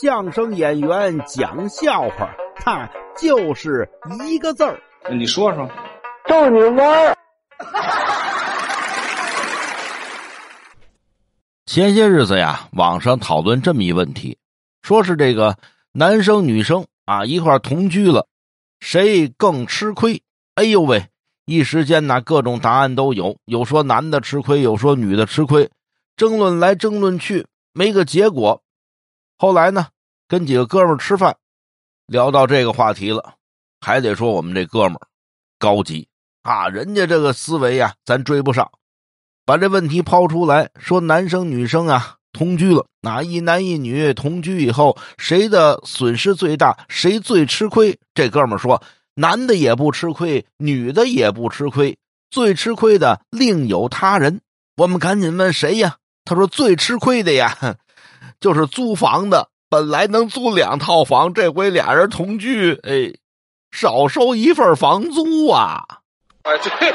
相声演员讲笑话，他就是一个字儿。你说说，逗你玩儿。前些日子呀，网上讨论这么一问题，说是这个男生女生啊一块同居了，谁更吃亏？哎呦喂！一时间呐，各种答案都有，有说男的吃亏，有说女的吃亏，争论来争论去，没个结果。后来呢，跟几个哥们吃饭，聊到这个话题了，还得说我们这哥们高级啊，人家这个思维呀，咱追不上。把这问题抛出来说，男生女生啊同居了，哪一男一女同居以后，谁的损失最大，谁最吃亏？这哥们说，男的也不吃亏，女的也不吃亏，最吃亏的另有他人。我们赶紧问谁呀？他说最吃亏的呀，就是租房的，本来能租两套房，这回俩人同居，哎，少收一份房租啊！啊，对。